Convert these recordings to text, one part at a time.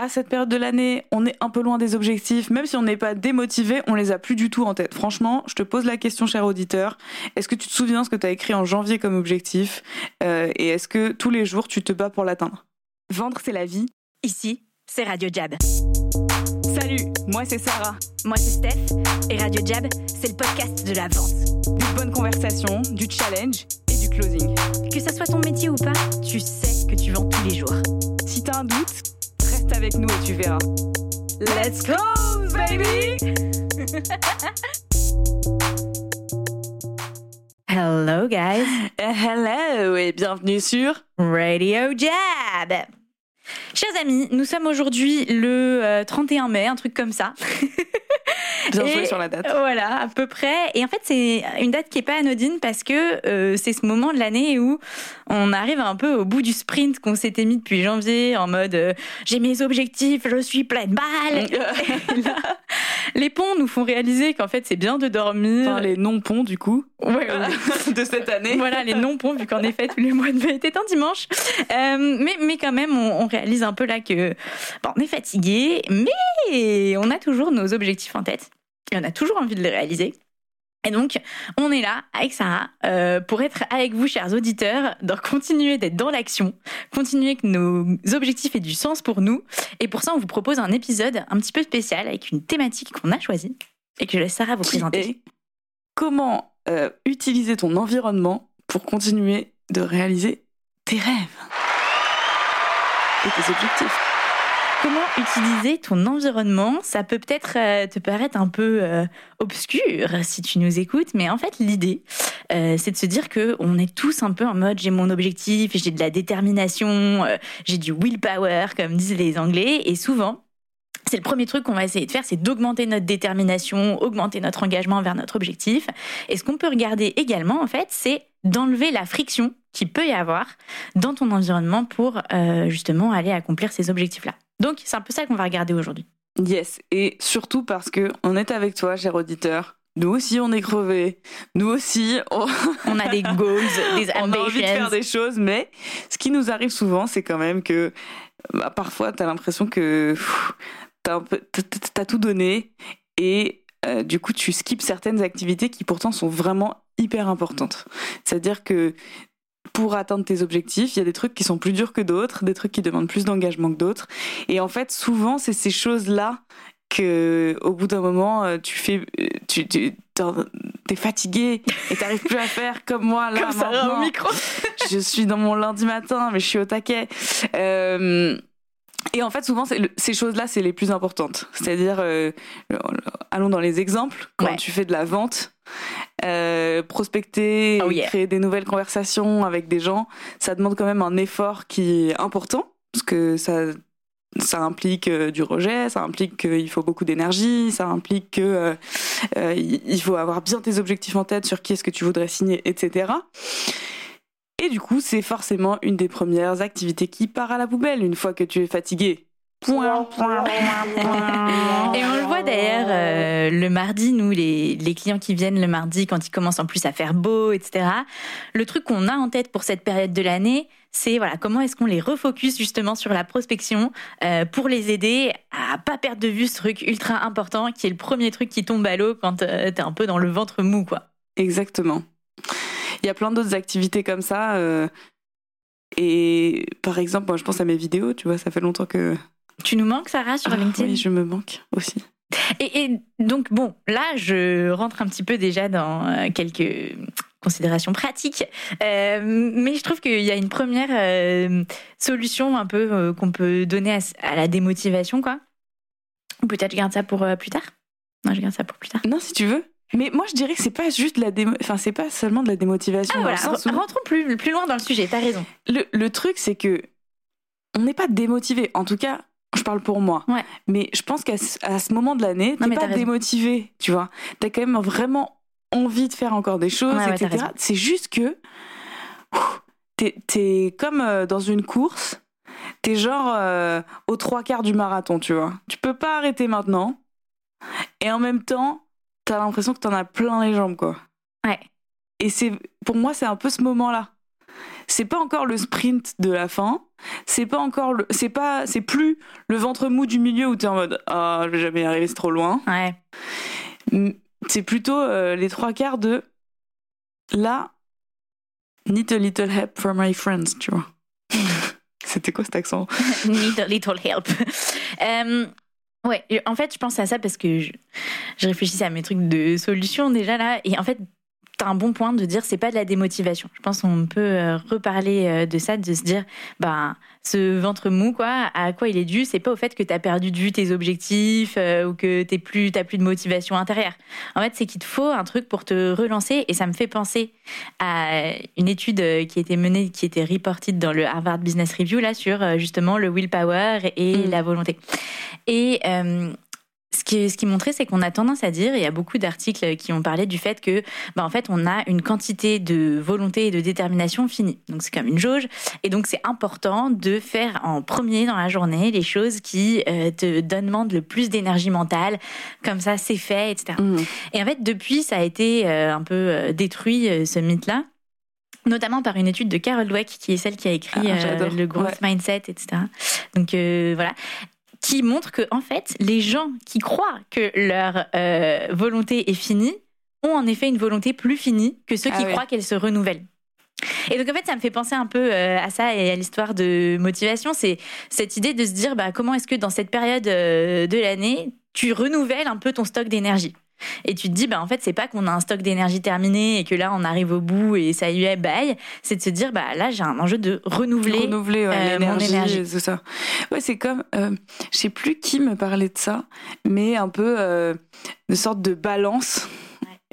à cette période de l'année, on est un peu loin des objectifs, même si on n'est pas démotivé, on les a plus du tout en tête. Franchement, je te pose la question, cher auditeur, est-ce que tu te souviens ce que tu as écrit en janvier comme objectif? Euh, et est-ce que tous les jours tu te bats pour l'atteindre? Vendre, c'est la vie. Ici, c'est Radio Jab. Salut, moi c'est Sarah. Moi c'est Steph. Et Radio Jab, c'est le podcast de la vente. Du bonne conversation, du challenge et du closing. Que ça soit ton métier ou pas, tu sais que tu vends tous les jours. Si t'as un doute, reste avec nous et tu verras. Let's go, baby! Hello, guys. Hello et bienvenue sur Radio Jab. Chers amis, nous sommes aujourd'hui le euh, 31 mai, un truc comme ça. Bien joué sur la date. Voilà, à peu près. Et en fait, c'est une date qui est pas anodine parce que euh, c'est ce moment de l'année où on arrive un peu au bout du sprint qu'on s'était mis depuis janvier en mode euh, j'ai mes objectifs, je suis pleine balle. Et là, les ponts nous font réaliser qu'en fait, c'est bien de dormir. Enfin, les non-ponts du coup Ouais, ouais. de cette année. Voilà, les non-ponts, vu qu'en effet, tous les mois de mai étaient un dimanche. Euh, mais, mais quand même, on, on réalise un peu là que bon, on est fatigué, mais on a toujours nos objectifs en tête. Et on a toujours envie de les réaliser. Et donc, on est là avec Sarah euh, pour être avec vous, chers auditeurs, dans continuer d'être dans l'action, continuer que nos objectifs aient du sens pour nous. Et pour ça, on vous propose un épisode un petit peu spécial avec une thématique qu'on a choisie et que je laisse Sarah vous Qui présenter. comment euh, utiliser ton environnement pour continuer de réaliser tes rêves? Et tes objectifs. Comment utiliser ton environnement? Ça peut peut-être euh, te paraître un peu euh, obscur si tu nous écoutes, mais en fait l'idée, euh, c'est de se dire que on est tous un peu en mode j'ai mon objectif, j'ai de la détermination, j'ai du willpower comme disent les Anglais, et souvent. C'est le premier truc qu'on va essayer de faire, c'est d'augmenter notre détermination, augmenter notre engagement vers notre objectif. Et ce qu'on peut regarder également, en fait, c'est d'enlever la friction qu'il peut y avoir dans ton environnement pour euh, justement aller accomplir ces objectifs-là. Donc, c'est un peu ça qu'on va regarder aujourd'hui. Yes, et surtout parce que on est avec toi, cher auditeur. Nous aussi, on est crevés. Nous aussi, on, On a des goals, des on a envie de faire ambitions. des choses, mais ce qui nous arrive souvent, c'est quand même que bah, parfois, t'as l'impression que pff, t'as t'as tout donné et euh, du coup, tu skips certaines activités qui pourtant sont vraiment hyper importantes. C'est-à-dire que pour atteindre tes objectifs, il y a des trucs qui sont plus durs que d'autres, des trucs qui demandent plus d'engagement que d'autres. Et en fait, souvent, c'est ces choses-là que, au bout d'un moment, euh, tu fais, euh, tu, tu t'es fatigué et t'arrives plus à faire comme moi là Comme Sarah maintenant. au micro. je suis dans mon lundi matin, mais je suis au taquet. Euh, et en fait, souvent, le- ces choses-là, c'est les plus importantes. C'est-à-dire, euh, allons dans les exemples. Quand Ouais. tu fais de la vente, euh, prospecter, Oh yeah. créer des nouvelles conversations avec des gens, ça demande quand même un effort qui est important parce que ça ça implique euh, du rejet, ça implique qu'il faut beaucoup d'énergie, ça implique que il faut avoir bien tes objectifs en tête sur qui est-ce que tu voudrais signer, etc. Et du coup, c'est forcément une des premières activités qui part à la poubelle une fois que tu es fatigué. Point, point, point, point. Et on le voit d'ailleurs euh, le mardi, nous, les, les clients qui viennent le mardi, quand il commence en plus à faire beau, etc. Le truc qu'on a en tête pour cette période de l'année, c'est voilà comment est-ce qu'on les refocus justement sur la prospection euh, pour les aider à pas perdre de vue ce truc ultra important qui est le premier truc qui tombe à l'eau quand euh, t'es un peu dans le ventre mou, quoi. Exactement. Il y a plein d'autres activités comme ça. euh, et par exemple, moi, je pense à mes vidéos, tu vois, ça fait longtemps que. Tu nous manques, Sarah, sur Ah, LinkedIn oui, je me manque aussi. Et, et donc, bon, là, je rentre un petit peu déjà dans euh, quelques considérations pratiques. Euh, mais je trouve qu'il y a une première euh, solution un peu euh, qu'on peut donner à, à la démotivation, quoi. Ou peut-être je garde ça pour plus tard? Non, je garde ça pour plus tard. Non, si tu veux. Mais moi, je dirais que c'est pas juste de la démo... Enfin, c'est pas seulement de la démotivation. Ah voilà, où- rentrons plus, plus loin dans le sujet, t'as raison. le, le truc, c'est que on n'est pas démotivé. En tout cas, je parle pour moi. Ouais. Mais je pense qu'à ce, moment de l'année, t'es pas raison. démotivé, tu vois. T'as quand même vraiment envie de faire encore des choses, Ouais, etc. C'est juste que t'es es comme euh, dans une course. T'es genre euh, aux trois quarts du marathon, tu vois. Tu peux pas arrêter maintenant. Et en même temps, t'as l'impression que t'en as plein les jambes, quoi. Ouais. Et c'est pour moi, c'est un peu ce moment-là. c'est pas encore le sprint de la fin, c'est pas encore le, c'est pas, c'est plus le ventre mou du milieu où t'es en mode ah je vais jamais y arriver, c'est trop loin. Ouais. C'est plutôt euh, les trois quarts de là, need a little help from my friends, tu vois. C'était quoi cet accent? Need a little help. Euh, ouais, en fait, je pense à ça parce que je, réfléchissais à mes trucs de solution déjà là. Et en fait, un bon point de dire c'est pas de la démotivation. Je pense qu'on peut euh, reparler euh, de ça, de se dire bah ce ventre mou quoi, à quoi il est dû C'est pas au fait que t'as perdu de vue tes objectifs euh, ou que t'es plus t'as plus de motivation intérieure. En fait, c'est qu'il te faut un truc pour te relancer et ça me fait penser à une étude qui a été menée, qui était reported dans le Harvard Business Review là sur justement le willpower et Mm. la volonté. Et euh, ce qui, ce qui montrait, c'est qu'on a tendance à dire, et il y a beaucoup d'articles qui ont parlé du fait que, bah, en fait, on a une quantité de volonté et de détermination finie. Donc c'est comme une jauge, et donc c'est important de faire en premier dans la journée les choses qui euh, te demandent le plus d'énergie mentale. Comme ça, c'est fait, etc. Mm. Et en fait, depuis, ça a été euh, un peu euh, détruit, euh, ce mythe-là. Notamment par une étude de Carol Dweck, qui est celle qui a écrit Ah, euh, le Growth Mindset, etc. Donc euh, voilà. Qui montre que, en fait, les gens qui croient que leur euh, volonté est finie ont en effet une volonté plus finie que ceux Ah qui ouais. croient qu'elle se renouvelle. Et donc en fait, ça me fait penser un peu euh, à ça et à l'histoire de motivation. C'est cette idée de se dire bah, comment est-ce que dans cette période euh, de l'année, tu renouvelles un peu ton stock d'énergie? Et tu te dis, bah, en fait, c'est pas qu'on a un stock d'énergie terminé et que là, on arrive au bout et ça y est, bye. C'est de se dire, bah, là, j'ai un enjeu de renouveler. renouveler ouais, euh, mon énergie. c'est ça. Ouais, c'est comme, euh, je sais plus qui me parlait de ça, mais un peu euh, une sorte de balance,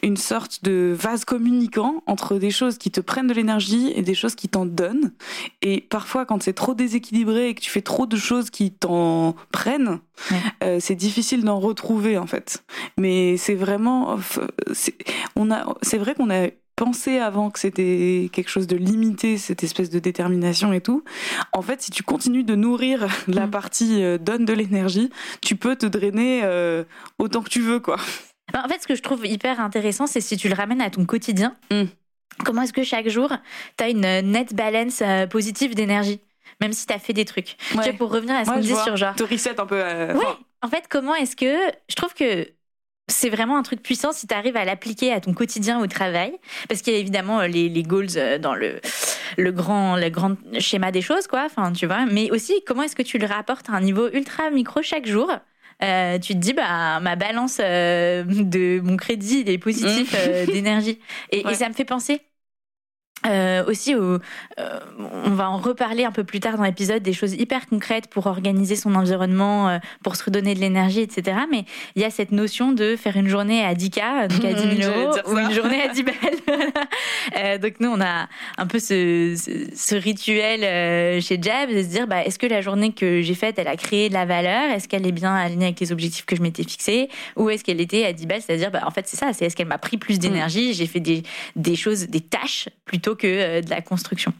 une sorte de vase communicant entre des choses qui te prennent de l'énergie et des choses qui t'en donnent. Et parfois, quand c'est trop déséquilibré et que tu fais trop de choses qui t'en prennent, Ouais. euh, c'est difficile d'en retrouver en fait. Mais c'est vraiment, c'est- on a, c'est vrai qu'on a pensé avant que c'était quelque chose de limité, cette espèce de détermination et tout. En fait, si tu continues de nourrir la Mm. partie euh, donne de l'énergie, tu peux te drainer euh, autant que tu veux, quoi. Enfin, En fait, ce que je trouve hyper intéressant, c'est si tu le ramènes à ton quotidien. Mm. Comment est-ce que chaque jour, tu as une euh, net balance euh, positive d'énergie Même si tu as fait des trucs. Tu vois, pour revenir à ce Ouais, qu'on disait sur genre. Te reset un peu. euh, Ouais, enfin, en fait, comment est-ce que. Je trouve que c'est vraiment un truc puissant si tu arrives à l'appliquer à ton quotidien au travail. Parce qu'il y a évidemment euh, les, les goals dans le, le, grand, le grand schéma des choses, quoi. Enfin, tu vois. Mais aussi, comment est-ce que tu le rapportes à un niveau ultra micro chaque jour Euh, tu te dis bah ma balance euh, de mon crédit il est positif euh, d'énergie et, Ouais. et ça me fait penser euh, aussi au, euh, on va en reparler un peu plus tard dans l'épisode des choses hyper concrètes pour organiser son environnement euh, pour se redonner de l'énergie etc mais il y a cette notion de faire une journée à 10K donc à 10 000 J'allais euros ou une journée à 10 balles donc nous on a un peu ce, ce, ce rituel chez Jab de se dire bah, est-ce que la journée que j'ai faite elle a créé de la valeur? Est-ce qu'elle est bien alignée avec les objectifs que je m'étais fixés? Ou est-ce qu'elle était à 10 balles? C'est-à-dire bah, en fait c'est ça c'est est-ce qu'elle m'a pris plus d'énergie? J'ai fait des, des choses des tâches plutôt que euh, de la construction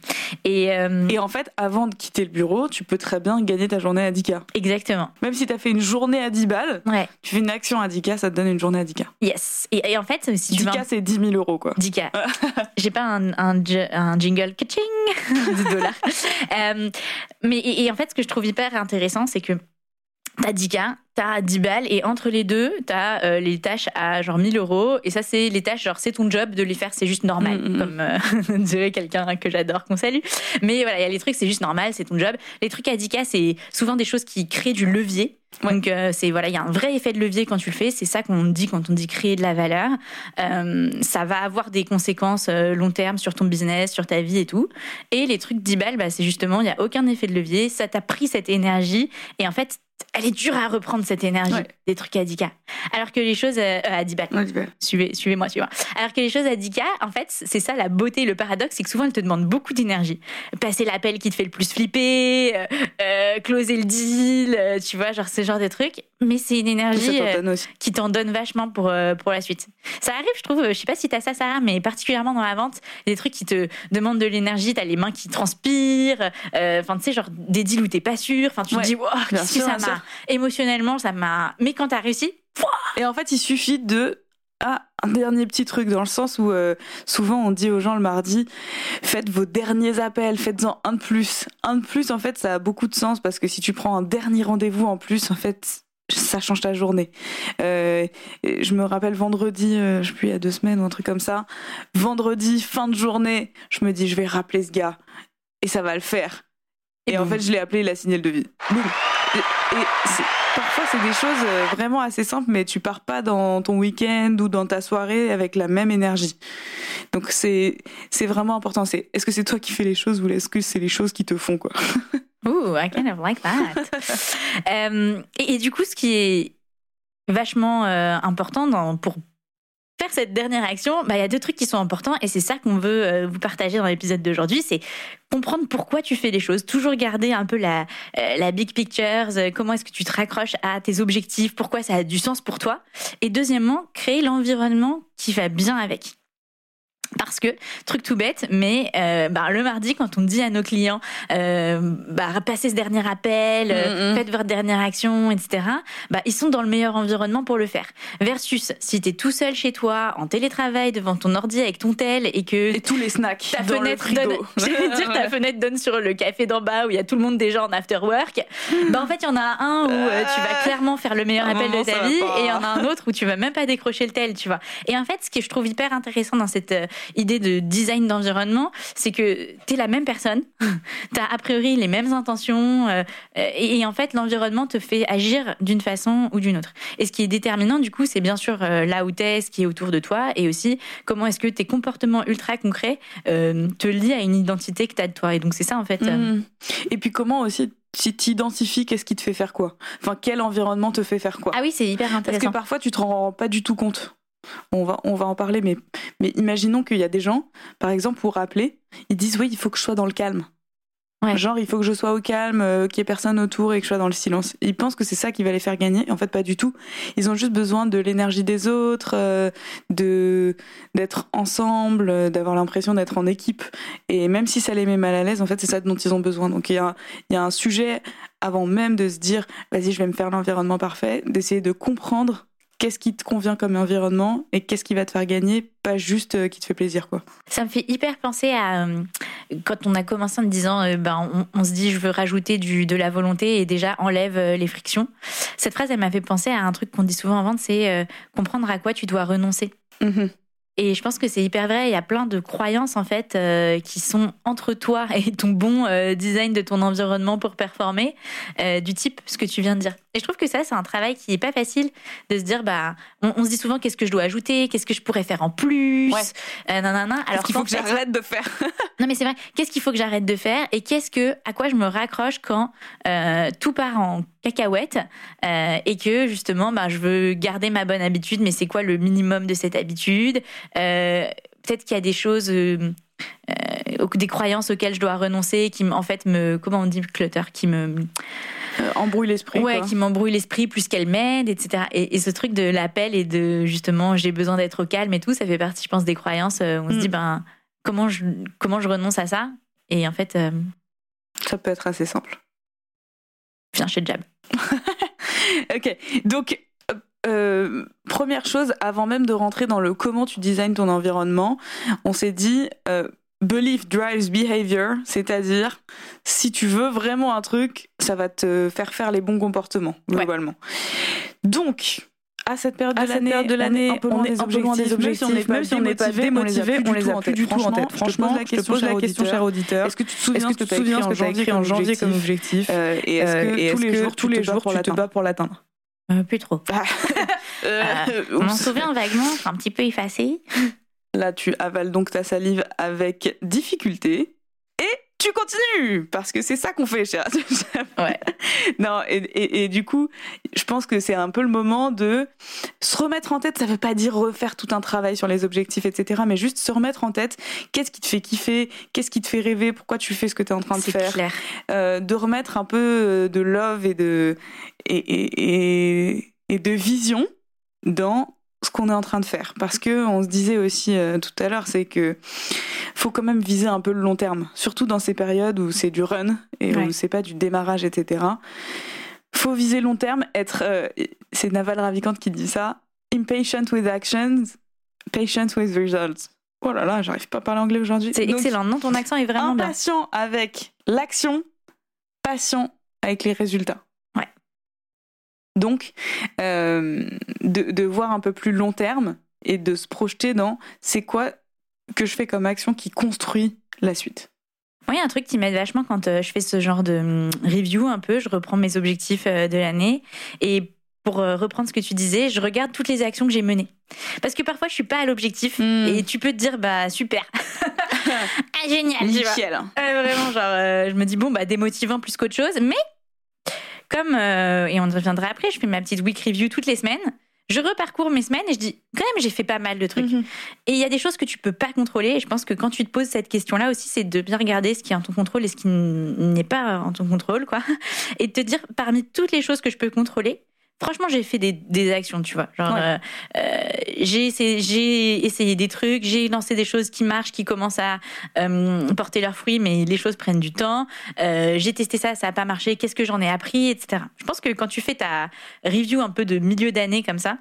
et, euh, Et en fait, avant de quitter le bureau, tu peux très bien gagner ta journée à 10K. exactement Même si tu as fait une journée à 10 balles, ouais tu fais une action à 10K, ça te donne une journée à 10K. yes et, et en fait si tu 10K, vas c'est 10 000 euros, quoi. 10K. J'ai pas un, un, un jingle catching de dollars. Euh, mais et, et en fait, ce que je trouve hyper intéressant, c'est que t'as 10K, t'as 10 balles, et entre les deux, t'as euh, les tâches à genre 1000 euros. Et ça, c'est les tâches, genre c'est ton job de les faire, c'est juste normal. Mm, mm, mm. Comme euh, dirait quelqu'un que j'adore, qu'on salue. Mais voilà, il y a les trucs, c'est juste normal, c'est ton job. Les trucs à 10K, c'est souvent des choses qui créent du levier. Ouais. Donc euh, c'est voilà, il y a un vrai effet de levier quand tu le fais. C'est ça qu'on dit quand on dit créer de la valeur. Euh, ça va avoir des conséquences euh, long terme sur ton business, sur ta vie et tout. Et les trucs 10 balles, bah, c'est justement il y a aucun effet de levier. Ça t'a pris cette énergie et en fait elle est dure à reprendre cette énergie Ouais. des trucs à 10K. Alors que les choses euh, à 10 balles. Ouais, 10 balles. Suivez, suivez-moi, suivez-moi. Alors que les choses à 10K, en fait, c'est ça la beauté, le paradoxe, c'est que souvent elles te demandent beaucoup d'énergie. Passer l'appel qui te fait le plus flipper, euh, euh, closer le deal, euh, tu vois, genre ce genre de trucs. Mais c'est une énergie euh, qui t'en donne vachement pour, euh, pour la suite. Ça arrive, je trouve, je sais pas si t'as ça, Sarah, mais particulièrement dans la vente, des trucs qui te demandent de l'énergie, t'as les mains qui transpirent, euh, enfin, tu sais, genre des deals où t'es pas sûr, enfin, tu Ouais, te dis, wow, qu'est-ce que ça m'a, émotionnellement, ça m'a, mais quand t'as réussi, Et en fait, il suffit de Ah, un dernier petit truc dans le sens où euh, souvent on dit aux gens le mardi, faites vos derniers appels, faites-en un de plus. Un de plus, en fait, ça a beaucoup de sens parce que si tu prends un dernier rendez-vous en plus, en fait, ça change ta journée. Euh, je me rappelle vendredi, euh, je sais plus, il y a deux semaines ou un truc comme ça. Vendredi, fin de journée, je me dis, je vais rappeler ce gars. Et ça va le faire. Et, en fait, je l'ai appelé la signal de vie. Et, et parfois, c'est des choses euh, vraiment assez simples, mais tu pars pas dans ton week-end ou dans ta soirée avec la même énergie. Donc, c'est, c'est vraiment important. C'est, est-ce que c'est toi qui fais les choses ou est-ce que c'est les choses qui te font, quoi? Ooh, I kind of like that. euh, et, et, du coup, ce qui est vachement euh, important dans, pour faire cette dernière action, bah, il y a deux trucs qui sont importants et c'est ça qu'on veut euh, vous partager dans l'épisode d'aujourd'hui, c'est comprendre pourquoi tu fais les choses, toujours garder un peu la, euh, la big picture, euh, comment est-ce que tu te raccroches à tes objectifs, pourquoi ça a du sens pour toi. Et deuxièmement, créer l'environnement qui va bien avec. Parce que, truc tout bête, mais euh, bah, le mardi, quand on dit à nos clients, euh, bah, passez ce dernier appel, euh, mm -hmm. faites votre dernière action, etc., bah, ils sont dans le meilleur environnement pour le faire. Versus, si tu es tout seul chez toi, en télétravail, devant ton ordi avec ton tel, et que... Et tous les snacks ta dans fenêtre le frigo. donne, dire, ta fenêtre donne sur le café d'en bas, où il y a tout le monde déjà en after work. Bah, en fait, il y en a un où euh, tu vas clairement faire le meilleur appel de ta vie, et il y en a un autre où tu vas même pas décrocher le tel, tu vois. Et en fait, ce que je trouve hyper intéressant dans cette idée de design d'environnement, c'est que tu es la même personne, tu as a priori les mêmes intentions, euh, et, et, en fait l'environnement te fait agir d'une façon ou d'une autre. Et ce qui est déterminant du coup, c'est bien sûr euh, là où tu es, ce qui est autour de toi, et aussi comment est-ce que tes comportements ultra concrets euh, te lient à une identité que tu as de toi. Et donc c'est ça en fait. Mmh. Et puis comment aussi tu t'identifies qu'est-ce qui te fait faire quoi? Enfin, quel environnement te fait faire quoi? Ah oui, c'est hyper intéressant. Parce que parfois, tu te rends pas du tout compte. On va, on va en parler, mais, mais imaginons qu'il y a des gens, par exemple, pour rappeler, ils disent oui, il faut que je sois dans le calme. Ouais. Genre, il faut que je sois au calme, euh, qu'il y ait personne autour et que je sois dans le silence. Ils pensent que c'est ça qui va les faire gagner. En fait, pas du tout. Ils ont juste besoin de l'énergie des autres, euh, de d'être ensemble, euh, d'avoir l'impression d'être en équipe. Et même si ça les met mal à l'aise, en fait, c'est ça dont ils ont besoin. Donc, il y a, il y a un sujet avant même de se dire, vas-y, je vais me faire l'environnement parfait, d'essayer de comprendre qu'est-ce qui te convient comme environnement et qu'est-ce qui va te faire gagner, pas juste euh, qui te fait plaisir quoi. Ça me fait hyper penser à euh, quand on a commencé en disant euh, ben on, on, se dit je veux rajouter du de la volonté et déjà enlève les frictions. Cette phrase elle m'a fait penser à un truc qu'on dit souvent en vente c'est comprendre à quoi tu dois renoncer. Mm -hmm. Et je pense que c'est hyper vrai. Il y a plein de croyances en fait euh, qui sont entre toi et ton bon euh, design de ton environnement pour performer, euh, du type ce que tu viens de dire. Et je trouve que ça, c'est un travail qui est pas facile de se dire bah, on, on se dit souvent qu'est-ce que je dois ajouter, qu'est-ce que je pourrais faire en plus, ouais. euh, nanana. Alors qu'il faut que j'arrête de faire? non mais c'est vrai. Qu'est-ce qu'il faut que j'arrête de faire et qu'est-ce que à quoi je me raccroche quand tout part en cacahuète et que justement bah, je veux garder ma bonne habitude mais c'est quoi le minimum de cette habitude? Peut-être qu'il y a des choses euh, des croyances auxquelles je dois renoncer qui en fait me comment on dit clutter qui me embrouille l'esprit ouais quoi. qui m'embrouille l'esprit plus qu'elle m'aide etc et, et, ce truc de l'appel et de justement j'ai besoin d'être au calme et tout ça fait partie je pense des croyances où on mm. se dit ben comment je comment je renonce à ça? Et en fait ça peut être assez simple viens chez Jab. ok, donc euh, première chose, avant même de rentrer dans le comment tu designes ton environnement, on s'est dit euh, belief drives behavior, c'est-à-dire si tu veux vraiment un truc, ça va te faire faire les bons comportements globalement. Ouais. Donc à cette période de l'année, un peu loin des objectifs, même si on n'est pas, démotivé, on les a plus du tout en tête. Franchement, je te pose la question, cher auditeur. Est-ce que tu te souviens ce que tu as écrit en janvier comme objectif? euh, Et est-ce que tous les jours tu te bats pour l'atteindre? Euh, Plus trop. euh, on m'en souvient vaguement, un petit peu effacé. Là, tu avales donc ta salive avec difficulté tu continues parce que c'est ça qu'on fait cher. Ouais. Non et, et, et, du coup je pense que c'est un peu le moment de se remettre en tête. Ça veut pas dire refaire tout un travail sur les objectifs etc mais juste se remettre en tête. Qu'est-ce qui te fait kiffer? Qu'est-ce qui te fait rêver? Pourquoi tu fais ce que tu es en train de faire? clair. Euh, de remettre un peu de love et de et, et, et de vision dans ce qu'on est en train de faire parce que on se disait aussi euh, tout à l'heure c'est que faut quand même viser un peu le long terme surtout dans ces périodes où c'est du run et ouais. où c'est pas du démarrage etc faut viser long terme être euh, c'est Naval Ravikant qui dit ça impatient with actions, patient with results. Oh là là, j'arrive pas à parler anglais aujourd'hui. C'est excellent. Non, ton accent est vraiment bien. Impatient avec l'action, patient avec les résultats. Donc, euh, de, de voir un peu plus long terme et de se projeter dans c'est quoi que je fais comme action qui construit la suite. Moi, il y a un truc qui m'aide vachement quand euh, je fais ce genre de hum, review un peu. Je reprends mes objectifs euh, de l'année et pour reprendre ce que tu disais, je regarde toutes les actions que j'ai menées. Parce que parfois, je suis pas à l'objectif Mm. et tu peux te dire, bah super, ah, génial, tu vois. Nickel. Ouais, vraiment, genre, euh, je me dis, bon, bah, démotivant plus qu'autre chose. Mais, comme, euh, et on reviendra après, je fais ma petite week review toutes les semaines. Je reparcours mes semaines et je dis, quand même, j'ai fait pas mal de trucs. Mhm. Et il y a des choses que tu peux pas contrôler. Et je pense que quand tu te poses cette question-là aussi, c'est de bien regarder ce qui est en ton contrôle et ce qui n'est pas en ton contrôle, quoi. Et de te dire, parmi toutes les choses que je peux contrôler, franchement, j'ai fait des, des actions, tu vois. Genre, Ouais. euh, euh, j'ai essayé, des trucs, j'ai lancé des choses qui marchent, qui commencent à euh, porter leurs fruits, mais les choses prennent du temps. Euh, j'ai testé ça, ça a pas marché. Qu'est-ce que j'en ai appris, etc. Je pense que quand tu fais ta review un peu de milieu d'année comme ça,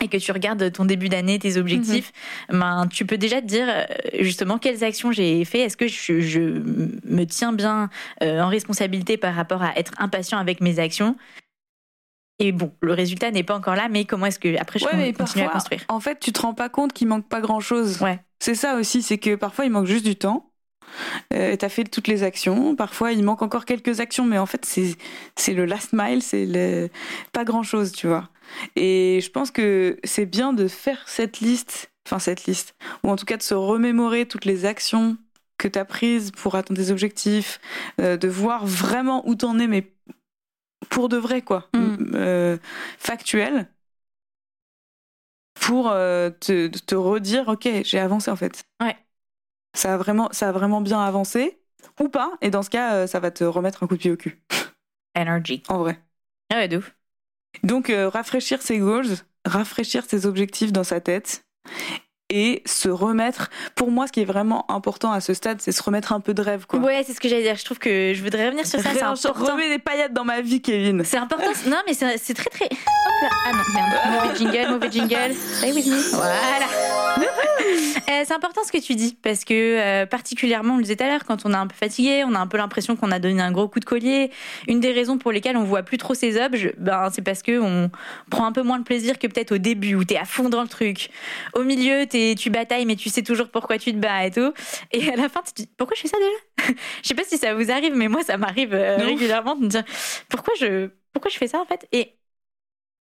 et que tu regardes ton début d'année, tes objectifs, ben, tu peux déjà te dire justement quelles actions j'ai fait. Est-ce que je, je me tiens bien euh, en responsabilité par rapport à être impatient avec mes actions? Et bon, le résultat n'est pas encore là, mais comment est-ce que après je Ouais, mais continue à construire? En fait, tu te rends pas compte qu'il manque pas grand chose. Ouais. C'est ça aussi, c'est que parfois il manque juste du temps. Euh, T'as fait toutes les actions. Parfois il manque encore quelques actions, mais en fait c'est le last mile, c'est le pas grand chose, tu vois. Et je pense que c'est bien de faire cette liste, enfin cette liste, ou en tout cas de se remémorer toutes les actions que t'as prises pour atteindre tes objectifs, euh, de voir vraiment où t'en es, mais pour de vrai quoi, Mm. Euh, factuel pour euh, te, te redire ok j'ai avancé en fait Ouais. ça a vraiment ça a vraiment bien avancé ou pas et dans ce cas euh, ça va te remettre un coup de pied au cul Energy. en vrai Ah ouais, de ouf. donc euh, rafraîchir ses goals rafraîchir ses objectifs dans sa tête et se remettre pour moi ce qui est vraiment important à ce stade c'est se remettre un peu de rêve quoi Ouais, c'est ce que j'allais dire. Je trouve que je voudrais revenir sur ça. C'est important. remets des paillettes dans ma vie Kevin C'est important. Non, mais c'est c'est très très. Hop là. Ah non, merde. Mauvais jingle, mauvais jingle. Stay with me. Voilà. Euh, c'est important ce que tu dis parce que euh, particulièrement, on le disait tout à l'heure, quand on est un peu fatigué, on a un peu l'impression qu'on a donné un gros coup de collier. Une des raisons pour lesquelles on voit plus trop ces objets, ben c'est parce que on prend un peu moins de plaisir que peut-être au début où t'es à fond dans le truc. Au milieu, t'es, tu batailles mais tu sais toujours pourquoi tu te bats et tout. Et à la fin, tu te dis pourquoi je fais ça déjà? Je sais pas si ça vous arrive, mais moi ça m'arrive euh, régulièrement de me dire pourquoi je pourquoi je fais ça en fait? Et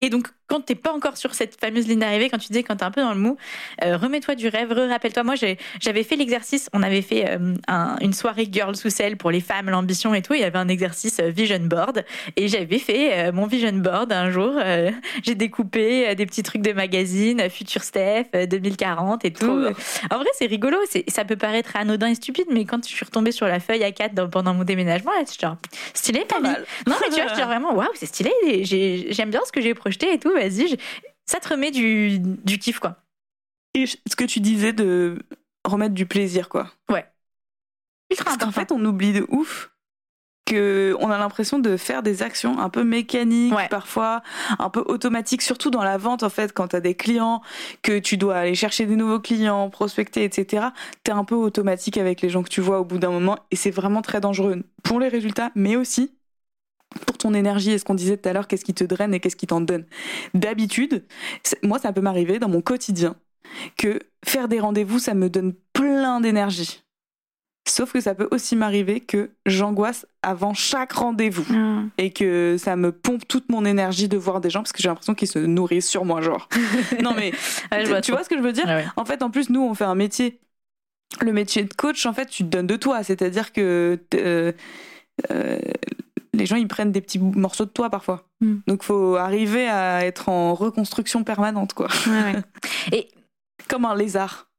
et donc, quand t'es pas encore sur cette fameuse ligne d'arrivée, quand tu disais quand t'es un peu dans le mou, euh, remets-toi du rêve, rappelle-toi. Moi, j'avais fait l'exercice. On avait fait euh, un- une soirée girl sous sel pour les femmes, l'ambition et tout. Il y avait un exercice euh, vision board et j'avais fait euh, mon vision board un jour. j'ai découpé des petits trucs de magazine, Future Steph, euh, 2040 et tout. En vrai, c'est rigolo. Ça peut paraître anodin et stupide, mais quand je suis retombée sur la feuille A4 dans- pendant mon déménagement, là, genre stylé, pas mal Non, mais tu vois, je dis vraiment, waouh, c'est stylé, j'aime bien ce que j'ai projeté et tout, vas-y, ça te remet du, du kiff, quoi. et ce que tu disais de remettre du plaisir quoi Ultra Parce qu'en fait, on oublie de ouf que on a l'impression de faire des actions un peu mécaniques, Ouais. parfois un peu automatiques, surtout dans la vente en fait, quand tu as des clients, que tu dois aller chercher des nouveaux clients, prospecter, etc. Tu es un peu automatique avec les gens que tu vois au bout d'un moment et c'est vraiment très dangereux pour les résultats, mais aussi pour ton énergie et ce qu'on disait tout à l'heure, qu'est-ce qui te draine et qu'est-ce qui t'en donne. D'habitude, moi ça peut m'arriver dans mon quotidien que faire des rendez-vous, ça me donne plein d'énergie. Sauf que ça peut aussi m'arriver que j'angoisse avant chaque rendez-vous Ah. et que ça me pompe toute mon énergie de voir des gens parce que j'ai l'impression qu'ils se nourrissent sur moi, genre. non mais Ouais, vois tu trop. vois ce que je veux dire? Ouais. En fait, en plus, nous, on fait un métier. Le métier de coach, en fait, tu te donnes de toi. C'est-à-dire que euh, euh, les gens, ils prennent des petits morceaux de toi parfois. Mm. Donc, faut arriver à être en reconstruction permanente, quoi. Ouais, ouais. Et Comme un lézard.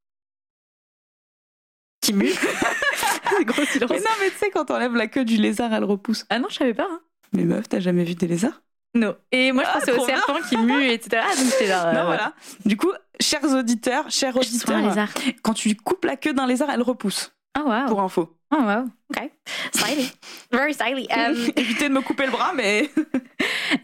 qui mue. Gros silence. Mais non, mais tu sais, quand t'enlèves la queue du lézard, elle repousse. Ah non, je savais pas. hein. Mais meuf, t'as jamais vu des lézards? Non. Et moi, je Ah, pensais au trop bien. serpent qui mue, etc. Ah, donc c'est genre. euh, Non, voilà. Du coup, chers auditeurs, chers auditeurs, quand tu coupes la queue d'un lézard, elle repousse. Ah, waouh. Pour info. Oh, wow. Ok. Styly. Very styly. Um, Évitez de me couper le bras, mais.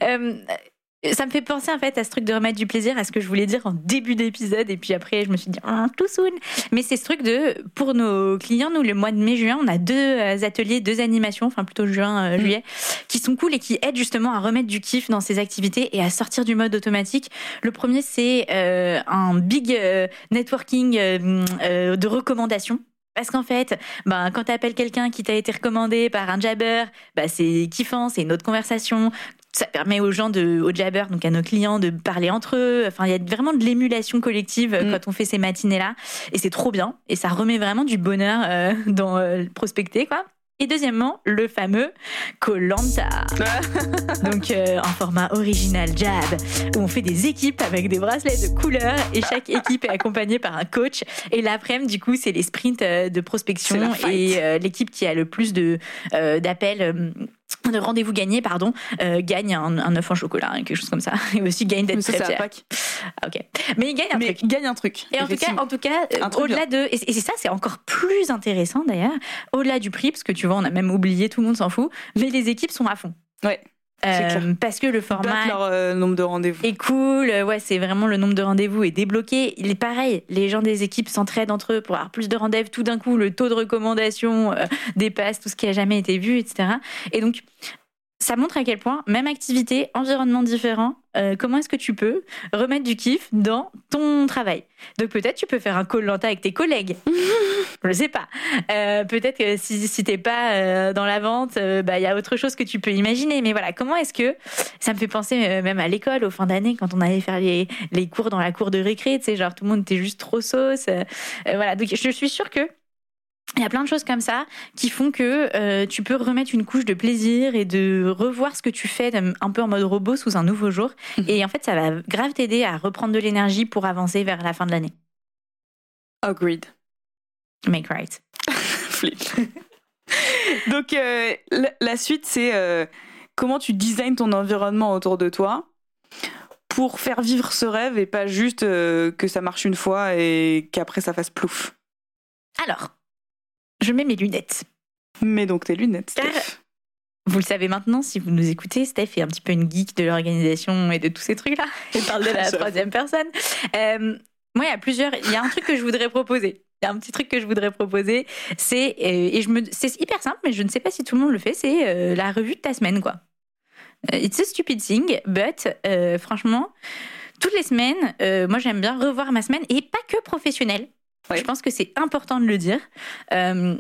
Euh, ça me fait penser en fait à ce truc de remettre du plaisir, à ce que je voulais dire en début d'épisode, et puis après je me suis dit oh, tout soon. Mais c'est ce truc de pour nos clients, nous le mois de mai-juin, on a deux euh, ateliers, deux animations, enfin plutôt juin-juillet, mm. qui sont cool et qui aident justement à remettre du kiff dans ces activités et à sortir du mode automatique. Le premier c'est euh, un big euh, networking de recommandations parce qu'en fait, ben, quand tu appelles quelqu'un qui t'a été recommandé par un jabber, ben, c'est kiffant, c'est une autre conversation ça permet aux gens de, aux jabbers, donc à nos clients, de parler entre eux. Enfin, il y a vraiment de l'émulation collective mm. quand on fait ces matinées-là, et c'est trop bien. Et ça remet vraiment du bonheur euh, dans euh, prospecter, quoi. Et deuxièmement, le fameux Colanta. Donc euh, en format original jab, où on fait des équipes avec des bracelets de couleur et chaque équipe est accompagnée par un coach. Et l'après-midi, du coup, c'est les sprints de prospection et l'équipe qui a le plus de d'appels de rendez-vous gagné, pardon, euh, gagne un, un œuf en chocolat, quelque chose comme ça. Et aussi gagne d'être très fier. Ah, ok. Mais il gagne un Mais truc. gagne un truc. Et en tout cas, en tout cas, au-delà de, et c'est ça, c'est encore plus intéressant d'ailleurs, au-delà du prix, parce que tu vois, on a même oublié, tout le monde s'en fout, mais les équipes sont à fond. Ouais. Euh, parce que le format leur euh, nombre de rendez-vous est cool. Ouais, c'est vraiment le nombre de rendez-vous est débloqué. Il est pareil. Les gens des équipes s'entraident entre eux pour avoir plus de rendez-vous. Tout d'un coup, le taux de recommandation euh, dépasse tout ce qui a jamais été vu, etc. Et donc, ça montre à quel point, même activité, environnement différent, euh, comment est-ce que tu peux remettre du kiff dans ton travail? Donc peut-être tu peux faire un call lenta avec tes collègues. Je sais pas. Euh, peut-être que si, si t'es pas euh, dans la vente, bah il y a autre chose que tu peux imaginer. Mais voilà, comment est-ce que ça me fait penser même à l'école au fin d'année quand on allait faire les, les cours dans la cour de récré, tu sais, genre tout le monde était juste trop sauce. voilà, donc je suis sûre que il y a plein de choses comme ça qui font que euh, tu peux remettre une couche de plaisir et de revoir ce que tu fais un peu en mode robot sous un nouveau jour. Mhm. Et en fait, ça va grave t'aider à reprendre de l'énergie pour avancer vers la fin de l'année. Agreed. Make right. Flip. Donc, euh, la, suite, c'est euh, comment tu designes ton environnement autour de toi pour faire vivre ce rêve et pas juste que ça marche une fois et qu'après ça fasse plouf. Alors, je mets mes lunettes. Mets donc tes lunettes, Steph. Vous le savez maintenant, si vous nous écoutez, Steph est un petit peu une geek de l'organisation et de tous ces trucs-là. Elle parle de la troisième personne. Euh, moi, il y a plusieurs. Il y a un truc que je voudrais proposer. Il y a un petit truc que je voudrais proposer. C'est euh, et je me, c'est hyper simple, mais je ne sais pas si tout le monde le fait. C'est euh, la revue de ta semaine, quoi. It's a stupid thing, but franchement, toutes les semaines, moi j'aime bien revoir ma semaine et pas que professionnelle. Je pense que c'est important de le dire. Euh,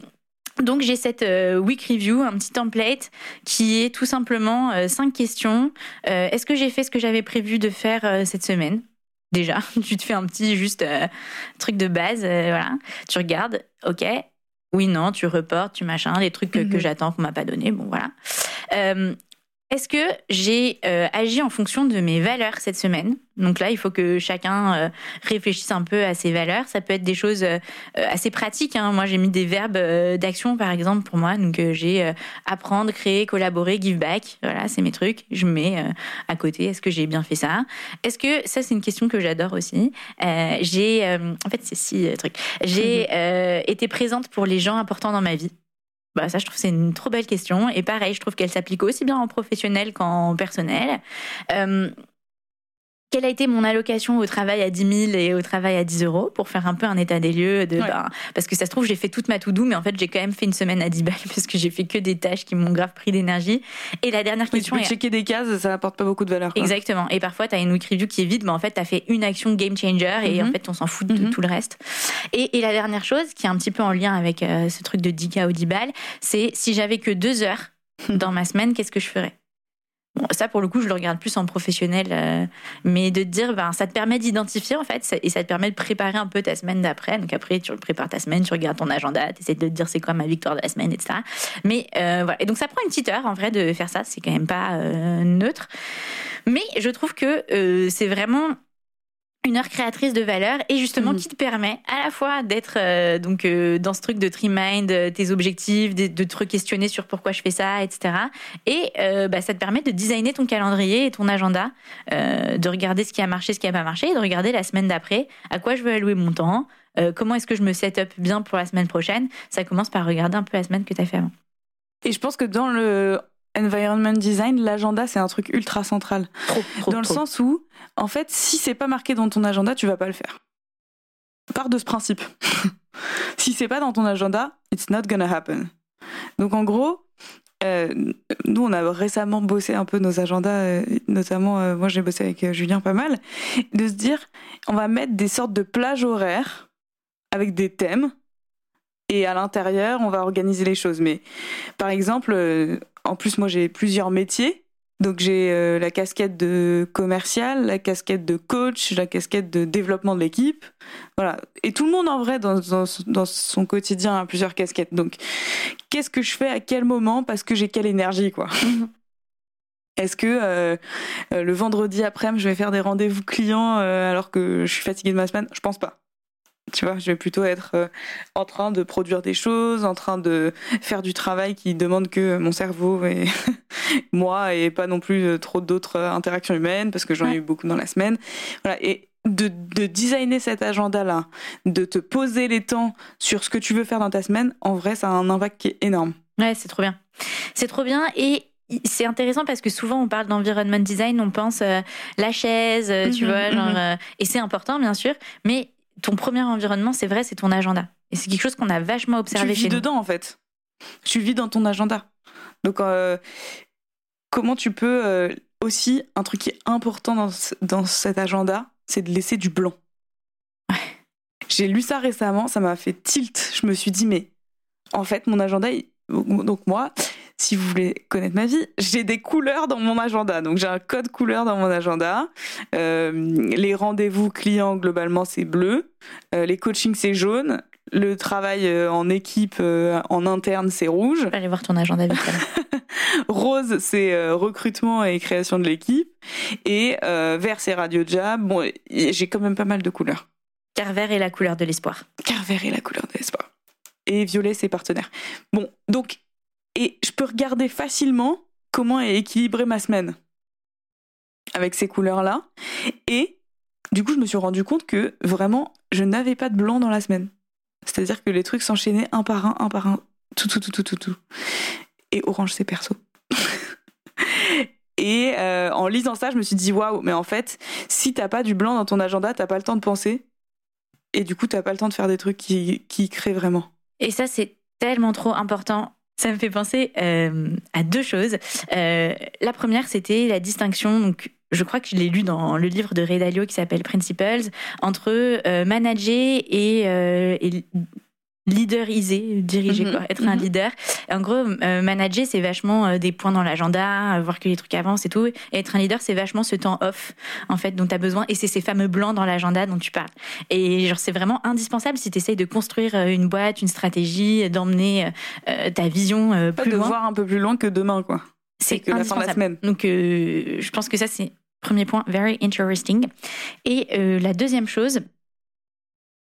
donc j'ai cette euh, week review, un petit template qui est tout simplement euh, cinq questions. Est-ce que j'ai fait ce que j'avais prévu de faire cette semaine? Déjà, tu te fais un petit juste truc de base, voilà. Tu regardes, ok. Oui, non, tu reportes, tu machin, les trucs que, que mhm. j'attends qu'on m'a pas donné, bon voilà. Est-ce que j'ai euh, agi en fonction de mes valeurs cette semaine? Donc là, il faut que chacun euh, réfléchisse un peu à ses valeurs. Ça peut être des choses euh, assez pratiques. Hein. Moi, j'ai mis des verbes d'action, par exemple, pour moi. Donc j'ai apprendre, créer, collaborer, give back. Voilà, c'est mes trucs. Je mets à côté. Est-ce que j'ai bien fait ça? Est-ce que ça, c'est une question que j'adore aussi. j'ai, en fait, c'est six trucs. J'ai été présente pour les gens importants dans ma vie. Bah ça, je trouve c'est une trop belle question. Et pareil, je trouve qu'elle s'applique aussi bien en professionnel qu'en personnel. Euh, quelle a été mon allocation au travail à 10 000 et au travail à 10 euros pour faire un peu un état des lieux de ben, parce que ça se trouve j'ai fait toute ma to do mais en fait j'ai quand même fait une semaine à 10 balles parce que j'ai fait que des tâches qui m'ont grave pris d'énergie. Et la dernière question tu peux checker des cases ça apporte pas beaucoup de valeur exactement. Et parfois tu as une week review qui est vide mais en fait tu as fait une action game changer et en mhm. fait on s'en fout de mhm. tout le reste. Et, et, la dernière chose qui est un petit peu en lien avec euh, ce truc de 10k ou 10 balles c'est si j'avais que deux heures dans ma semaine qu'est-ce que je ferais? Ça, pour le coup, je le regarde plus en professionnel, euh, mais de te dire, ben, ça te permet d'identifier en fait, et ça te permet de préparer un peu ta semaine d'après. Donc après, tu prépares ta semaine, tu regardes ton agenda, tu essaies de te dire c'est quoi ma victoire de la semaine, etc. Mais euh, voilà. Et donc ça prend une petite heure en vrai de faire ça. C'est quand même pas euh, neutre, mais je trouve que c'est vraiment une heure créatrice de valeur et justement mhm. qui te permet à la fois d'être euh, donc euh, dans ce truc de trim mind euh, tes objectifs de, de, te questionner sur pourquoi je fais ça etc et bah, ça te permet de designer ton calendrier et ton agenda de regarder ce qui a marché ce qui a pas marché et de regarder la semaine d'après à quoi je veux allouer mon temps comment est-ce que je me set up bien pour la semaine prochaine. Ça commence par regarder un peu la semaine que tu as fait avant. Et je pense que dans le environment design, l'agenda c'est un truc ultra central. Trop, dans le sens où, en fait, si c'est pas marqué dans ton agenda, tu vas pas le faire. Part de ce principe. si c'est pas dans ton agenda, it's not gonna happen. Donc en gros, euh, nous, on a récemment bossé un peu nos agendas, euh, notamment, euh, moi j'ai bossé avec Julien pas mal, de se dire, on va mettre des sortes de plages horaires avec des thèmes, et à l'intérieur, on va organiser les choses. Mais par exemple, en plus, moi j'ai plusieurs métiers, donc j'ai la casquette de commercial, la casquette de coach, la casquette de développement de l'équipe. Voilà. Et tout le monde en vrai dans, son quotidien a plusieurs casquettes. Donc qu'est-ce que je fais à quel moment parce que j'ai quelle énergie quoi? Est-ce que euh, euh, le vendredi après-midi, je vais faire des rendez-vous clients euh, alors que je suis fatiguée de ma semaine? Je pense pas. Tu vois, je vais plutôt être en train de produire des choses, en train de faire du travail qui demande que mon cerveau et moi et pas non plus trop d'autres interactions humaines parce que j'en ai eu beaucoup dans la semaine. Voilà. Et de, de designer cet agenda-là, de te poser les temps sur ce que tu veux faire dans ta semaine, en vrai, ça a un impact qui est énorme. Ouais, c'est trop bien. C'est trop bien et c'est intéressant parce que souvent on parle d'environnement design, on pense euh, la chaise, euh, tu mhm, vois, genre, euh, et c'est important bien sûr, mais ton premier environnement, c'est vrai, c'est ton agenda. Et c'est quelque chose qu'on a vachement observé tu vis dedans en fait. Tu vis dans ton agenda. Donc comment tu peux aussi un truc qui est important dans, dans cet agenda, c'est de laisser du blanc. J'ai lu ça récemment, ça m'a fait tilt. Je me suis dit, mais en fait, mon agenda, donc moi, si vous voulez connaître ma vie, j'ai des couleurs dans mon agenda. Donc j'ai un code couleur dans mon agenda. Euh, les rendez-vous clients, globalement, c'est bleu. Euh, les coachings, c'est jaune. Le travail euh, en équipe, en interne, c'est rouge. Je vais aller voir ton agenda vite. Rose, c'est recrutement et création de l'équipe. Et vert, c'est radio job. Bon, j'ai quand même pas mal de couleurs. Car vert est la couleur de l'espoir. Car vert est la couleur de l'espoir. Et violet, c'est partenaire. Bon, donc et je peux regarder facilement comment est équilibrée ma semaine avec ces couleurs-là. Et du coup, je me suis rendu compte que vraiment, je n'avais pas de blanc dans la semaine. C'est-à-dire que les trucs s'enchaînaient un par un, un par un, tout, tout, tout, tout, tout, tout. Et orange, c'est perso. Et euh, en lisant ça, je me suis dit waouh, mais en fait, si t'as pas du blanc dans ton agenda, t'as pas le temps de penser. Et du coup, t'as pas le temps de faire des trucs qui, qui créent vraiment. Et ça, c'est tellement trop important ça me fait penser euh, à deux choses. Euh, la première, c'était la distinction. Donc, je crois que je l'ai lu dans le livre de Ray Dalio qui s'appelle Principles entre euh, manager et leaderiser, diriger, mhm. quoi, être un mhm. leader. En gros, euh, manager, c'est vachement euh, des points dans l'agenda, euh, voir que les trucs avancent et tout. Et être un leader, c'est vachement ce temps off, en fait, dont tu as besoin. Et c'est ces fameux blancs dans l'agenda dont tu parles. Et genre, c'est vraiment indispensable si tu essayes de construire une boîte, une stratégie, d'emmener ta vision plus de loin. De voir un peu plus loin que demain, quoi. C'est que la fin de la semaine. Donc, je pense que ça, c'est premier point, very interesting. Et la deuxième chose,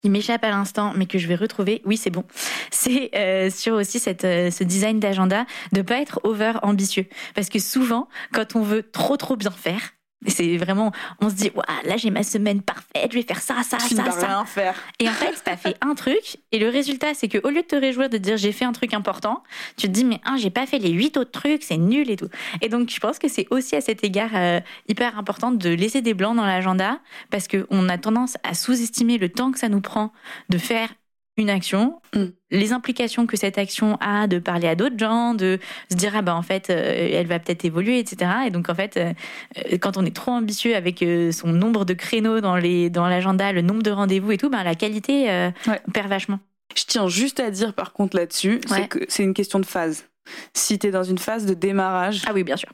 qui m'échappe à l'instant, mais que je vais retrouver. Oui, c'est bon. C'est euh, sur aussi cette, euh, ce design d'agenda de pas être over ambitieux, parce que souvent, quand on veut trop trop bien faire, c'est vraiment, on se dit, là j'ai ma semaine parfaite, je vais faire ça, ça, tu ça, ça. Rien faire. Et en fait, t'as fait un truc, et le résultat, c'est que au lieu de te réjouir de dire j'ai fait un truc important, tu te dis mais hein, j'ai pas fait les huit autres trucs, c'est nul et tout. Et donc je pense que c'est aussi à cet égard euh, hyper important de laisser des blancs dans l'agenda, parce qu'on a tendance à sous-estimer le temps que ça nous prend de faire une action, mm. les implications que cette action a de parler à d'autres gens, de se dire ah ben en fait euh, elle va peut-être évoluer, etc. Et donc en fait euh, euh, quand on est trop ambitieux avec son nombre de créneaux dans les dans l'agenda, le nombre de rendez-vous et tout, ben la qualité perd vachement. Je tiens juste à dire par contre là-dessus, c'est que c'est une question de phase. Si tu es dans une phase de démarrage, ah oui bien sûr,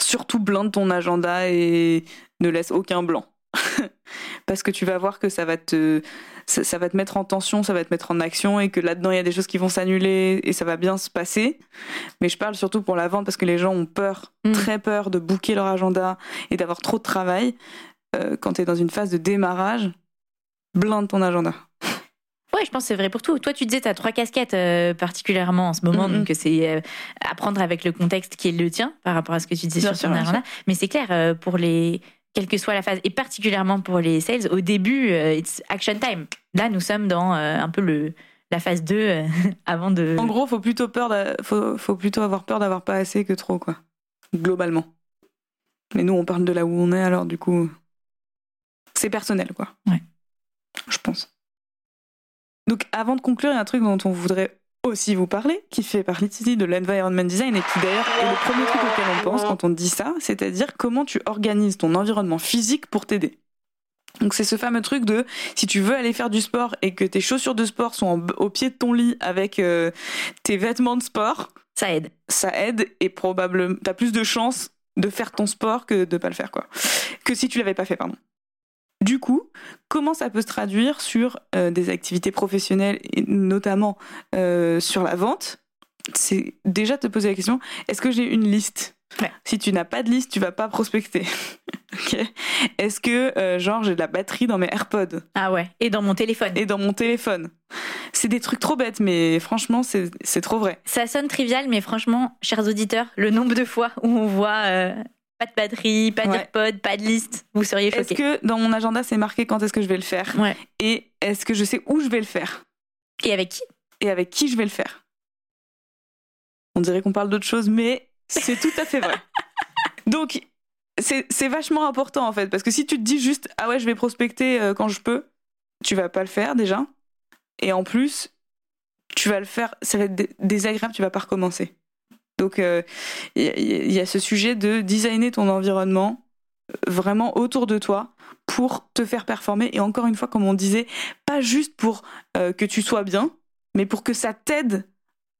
surtout blinde ton agenda et ne laisse aucun blanc. parce que tu vas voir que ça va te ça, va te mettre en tension, ça va te mettre en action et que là-dedans il y a des choses qui vont s'annuler et ça va bien se passer. Mais je parle surtout pour la vente parce que les gens ont peur, mm. très peur de bouquer leur agenda et d'avoir trop de travail. Euh, quand tu es dans une phase de démarrage, blinde ton agenda. Oui, je pense que c'est vrai pour tout. Toi, tu disais, tu as trois casquettes euh, particulièrement en ce moment, donc c'est euh, apprendre avec le contexte qui est le tien par rapport à ce que tu disais sur ton agenda. Mais c'est clair, pour les, quelle que soit la phase, et particulièrement pour les sales, au début, euh, it's action time. Là, nous sommes dans euh, un peu le, la phase 2 avant de. En gros, faut plutôt peur, faut, faut plutôt avoir peur d'avoir pas assez que trop, quoi. Globalement. Mais nous, on parle de là où on est, alors du coup, c'est personnel, quoi. Ouais. Je pense. Donc, avant de conclure, il y a un truc dont on voudrait aussi vous parler, qui fait partie de l'environment design et qui d'ailleurs est le premier truc auquel on pense quand on dit ça, c'est-à-dire comment tu organises ton environnement physique pour t'aider. Donc c'est ce fameux truc de si tu veux aller faire du sport et que tes chaussures de sport sont au pied de ton lit avec euh, tes vêtements de sport, ça aide. Ça aide et probablement t'as plus de chances de faire ton sport que de pas le faire quoi. Que si tu l'avais pas fait pardon. Du coup, comment ça peut se traduire sur euh, des activités professionnelles et notamment euh, sur la vente? C'est déjà te poser la question est-ce que j'ai une liste? Si tu n'as pas de liste, tu vas pas prospecter. Est-ce que euh, genre j'ai de la batterie dans mes AirPods? Ah ouais, et dans mon téléphone. Et dans mon téléphone. C'est des trucs trop bêtes, mais franchement, c'est trop vrai. Ça sonne trivial, mais franchement, chers auditeurs, le nombre de fois où on voit pas de batterie, pas d'AirPod, pas de liste, vous seriez choqués. Est-ce que dans mon agenda c'est marqué quand est-ce que je vais le faire ouais. Et est-ce que je sais où je vais le faire Et avec qui Et avec qui je vais le faire On dirait qu'on parle d'autre chose, mais c'est tout à fait vrai. Donc c'est vachement important en fait, parce que si tu te dis juste ah ouais je vais prospecter euh, quand je peux, tu vas pas le faire déjà. Et en plus, tu vas le faire, ça va être désagréable, tu vas pas recommencer. Donc il euh, y, a ce sujet de designer ton environnement euh, vraiment autour de toi pour te faire performer. Et encore une fois, comme on disait, pas juste pour euh, que tu sois bien, mais pour que ça t'aide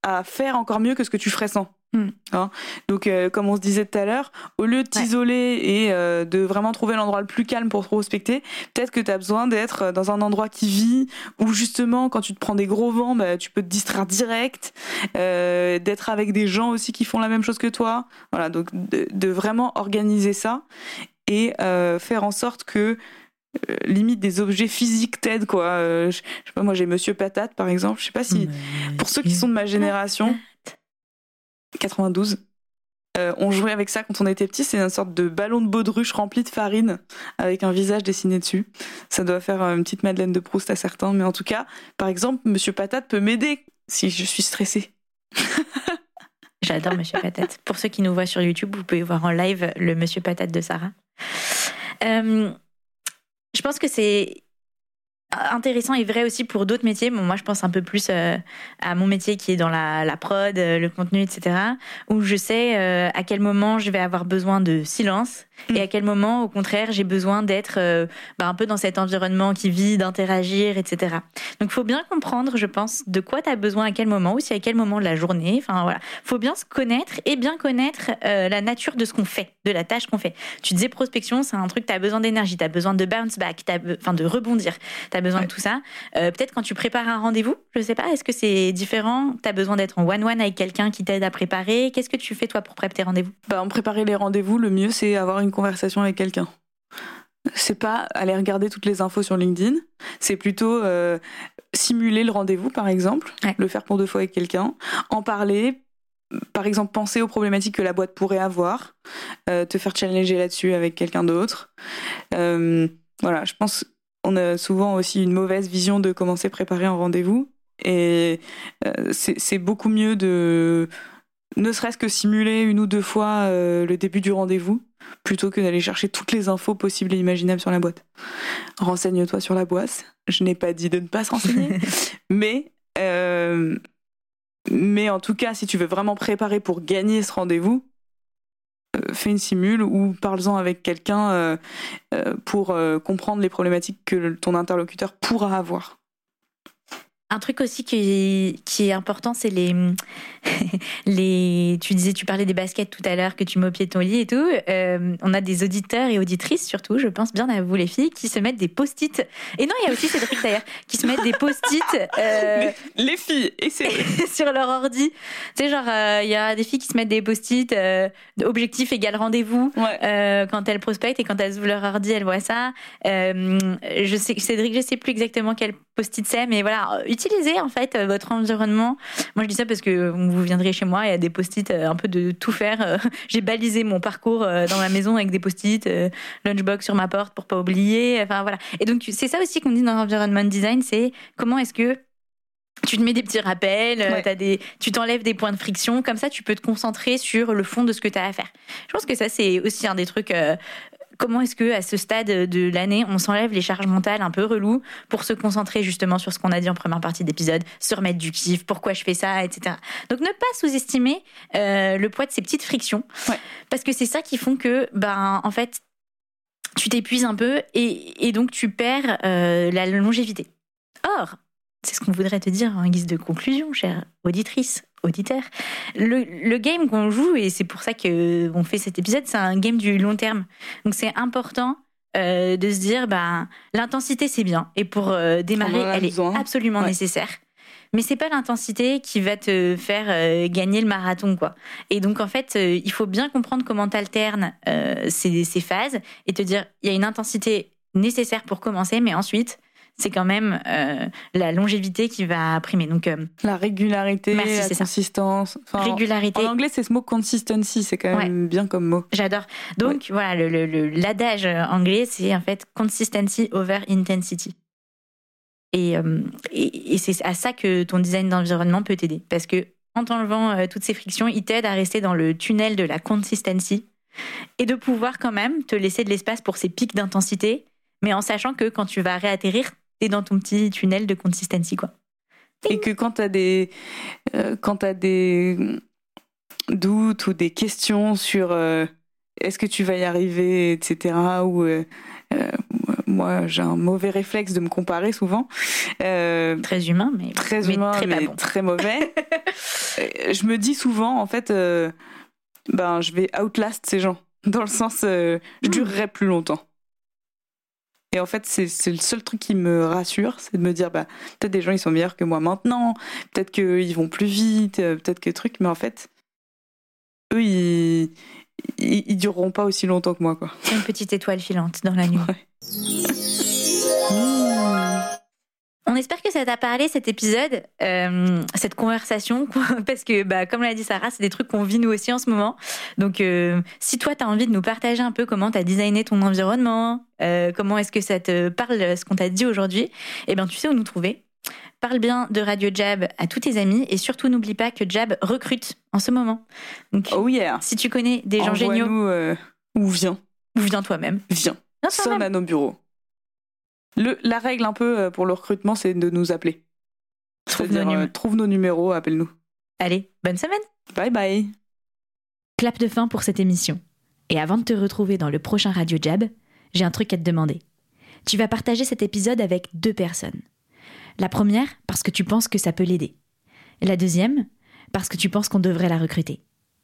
à faire encore mieux que ce que tu ferais sans. Hmm. Hein. Donc, euh, comme on se disait tout à l'heure, au lieu de t'isoler et euh, de vraiment trouver l'endroit le plus calme pour prospecter, peut-être que tu as besoin d'être dans un endroit qui vit, où justement, quand tu te prends des gros vents, bah, tu peux te distraire direct, euh, d'être avec des gens aussi qui font la même chose que toi. Voilà, donc de, vraiment organiser ça et faire en sorte que limite des objets physiques t'aident quoi. je, sais pas, moi j'ai Monsieur Patate par exemple. Je sais pas si pour ceux qui sont de ma génération, 92. Euh, on jouait avec ça quand on était petit. C'est une sorte de ballon de baudruche rempli de farine avec un visage dessiné dessus. Ça doit faire euh, une petite Madeleine de Proust à certains. Mais en tout cas, par exemple, Monsieur Patate peut m'aider si je suis stressée. J'adore Monsieur Patate. Pour ceux qui nous voient sur YouTube, vous pouvez voir en live le Monsieur Patate de Sarah. Euh, je pense que c'est intéressant et vrai aussi pour d'autres métiers. Bon, moi, je pense un peu plus euh, à mon métier qui est dans la, prod, euh, le contenu, etc. Où je sais euh, à quel moment je vais avoir besoin de silence et à quel moment, au contraire, j'ai besoin d'être euh, bah, un peu dans cet environnement qui vit, d'interagir, etc. Donc, il faut bien comprendre, je pense, de quoi tu as besoin à quel moment, aussi à quel moment de la journée. Enfin, voilà. faut bien se connaître et bien connaître euh, la nature de ce qu'on fait, de la tâche qu'on fait. Tu disais prospection, c'est un truc, tu as besoin d'énergie, tu as besoin de bounce back, enfin, de rebondir, tu as besoin de tout ça. Euh, peut-être quand tu prépares un rendez-vous, je sais pas, est-ce que c'est différent? Tu as besoin d'être en one-one avec quelqu'un qui t'aide à préparer? Qu'est-ce que tu fais, toi, pour préparer tes rendez-vous? Bah, En préparer les rendez-vous, le mieux, c'est avoir une une conversation avec quelqu'un. C'est pas aller regarder toutes les infos sur LinkedIn, c'est plutôt euh, simuler le rendez-vous, par exemple, le faire pour deux fois avec quelqu'un, en parler, par exemple, penser aux problématiques que la boîte pourrait avoir, euh, te faire challenger là-dessus avec quelqu'un d'autre. Euh, voilà, je pense qu'on a souvent aussi une mauvaise vision de comment c'est préparer un rendez-vous. Et c'est beaucoup mieux de ne serait-ce que simuler une ou deux fois le début du rendez-vous plutôt que d'aller chercher toutes les infos possibles et imaginables sur la boîte. Renseigne-toi sur la boîte. Je n'ai pas dit de ne pas se renseigner, mais euh, mais en tout cas, si tu veux vraiment préparer pour gagner ce rendez-vous, euh, fais une simule ou parle-en avec quelqu'un euh, pour comprendre les problématiques que ton interlocuteur pourra avoir. Un truc aussi qui, qui est important, c'est les, les. Tu disais, tu parlais des baskets tout à l'heure que tu mets au pied de ton lit et tout. Euh, on a des auditeurs et auditrices, surtout, je pense bien à vous les filles, qui se mettent des post-it. Et non, il y a aussi Cédric d'ailleurs, qui se mettent des post-it. Euh, les, filles, et c'est sur leur ordi. Tu sais, genre, euh, il y a des filles qui se mettent des post-it, objectif égal rendez-vous, quand elles prospectent et quand elles ouvrent leur ordi, elles voient ça. je sais, Cédric, je sais plus exactement quel post-it c'est, mais voilà utilisez en fait euh, votre environnement. Moi, je dis ça parce que vous viendrez chez moi, il y a des post-it euh, un peu de tout faire. Euh, j'ai balisé mon parcours dans ma maison avec des post-it, lunchbox sur ma porte pour pas oublier. Enfin voilà. Et donc c'est ça aussi qu'on dit dans l'environnement design, c'est comment est-ce que tu te mets des petits rappels, Ouais. t'as des, tu t'enlèves des points de friction, comme ça tu peux te concentrer sur le fond de ce que tu as à faire. Je pense que ça c'est aussi un des trucs. euh, comment est-ce que à ce stade de l'année on s'enlève les charges mentales un peu reloues pour se concentrer justement sur ce qu'on a dit en première partie d'épisode, se remettre du kiff, pourquoi je fais ça, etc. Donc ne pas sous-estimer euh, le poids de ces petites frictions, Ouais. parce que c'est ça qui font que ben en fait tu t'épuises un peu et, et donc tu perds euh, la longévité. Or, c'est ce qu'on voudrait te dire en guise de conclusion, chère auditrice, auditeur. Le, le game qu'on joue, et c'est pour ça qu'on fait cet épisode, c'est un game du long terme. Donc c'est important euh, de se dire, bah, l'intensité c'est bien, et pour euh, démarrer, elle est absolument Ouais. nécessaire. Mais c'est pas l'intensité qui va te faire euh, gagner le marathon, quoi. Et donc en fait, euh, il faut bien comprendre comment t'alternes euh, ces, ces phases et te dire, il y a une intensité nécessaire pour commencer, mais ensuite, c'est quand même euh, la longévité qui va primer. Donc euh, La régularité, Merci, la consistance. Enfin, régularité. En anglais, c'est ce mot consistency, c'est quand même bien comme mot. J'adore. Donc voilà, le- le- le- l'adage anglais, c'est en fait consistency over intensity. Et, euh, et, et c'est à ça que ton design d'environnement peut t'aider. Parce que en t'enlevant toutes ces frictions, il t'aide à rester dans le tunnel de la consistency et de pouvoir quand même te laisser de l'espace pour ces pics d'intensité, mais en sachant que quand tu vas réatterrir, t'es dans ton petit tunnel de consistency, quoi. Et que quand t'as des, euh, quand t'as des doutes ou des questions sur euh, est-ce que tu vas y arriver, etc. Ou euh, moi, j'ai un mauvais réflexe de me comparer souvent. Très humain, mais très mais humain, très mais pas bon. très mauvais. Je me dis souvent, en fait, ben, je vais outlast ces gens. Dans le sens, je Hmm. durerai plus longtemps. Et en fait, c'est le seul truc qui me rassure, c'est de me dire, bah, peut-être des gens, ils sont meilleurs que moi maintenant, peut-être qu'ils vont plus vite, euh, peut-être que truc, mais en fait, eux, ils, ils, ils dureront pas aussi longtemps que moi, quoi. une petite étoile filante dans la nuit. On espère que ça t'a parlé cet épisode, euh, cette conversation, parce que bah, comme l'a dit Sarah, c'est des trucs qu'on vit nous aussi en ce moment. Donc euh, si toi tu as envie de nous partager un peu comment tu as designé ton environnement, euh, comment est-ce que ça te parle ce qu'on t'a dit aujourd'hui, eh bien tu sais où nous trouver. Parle bien de Radio Jab à tous tes amis et surtout n'oublie pas que Jab recrute en ce moment. Donc Oh yeah! si tu connais des gens géniaux, ou viens, ou viens toi-même. viens. Viens sonne à nos bureaux. Le, la règle un peu euh, pour le recrutement, c'est de nous appeler. Trouve nos euh, numéros. trouve nos numéros, appelle-nous. Allez, bonne semaine Bye bye. Clap de fin pour cette émission. Et avant de te retrouver dans le prochain Radio Jab, j'ai un truc à te demander. Tu vas partager cet épisode avec deux personnes. La première, parce que tu penses que ça peut l'aider. La deuxième, parce que tu penses qu'on devrait la recruter.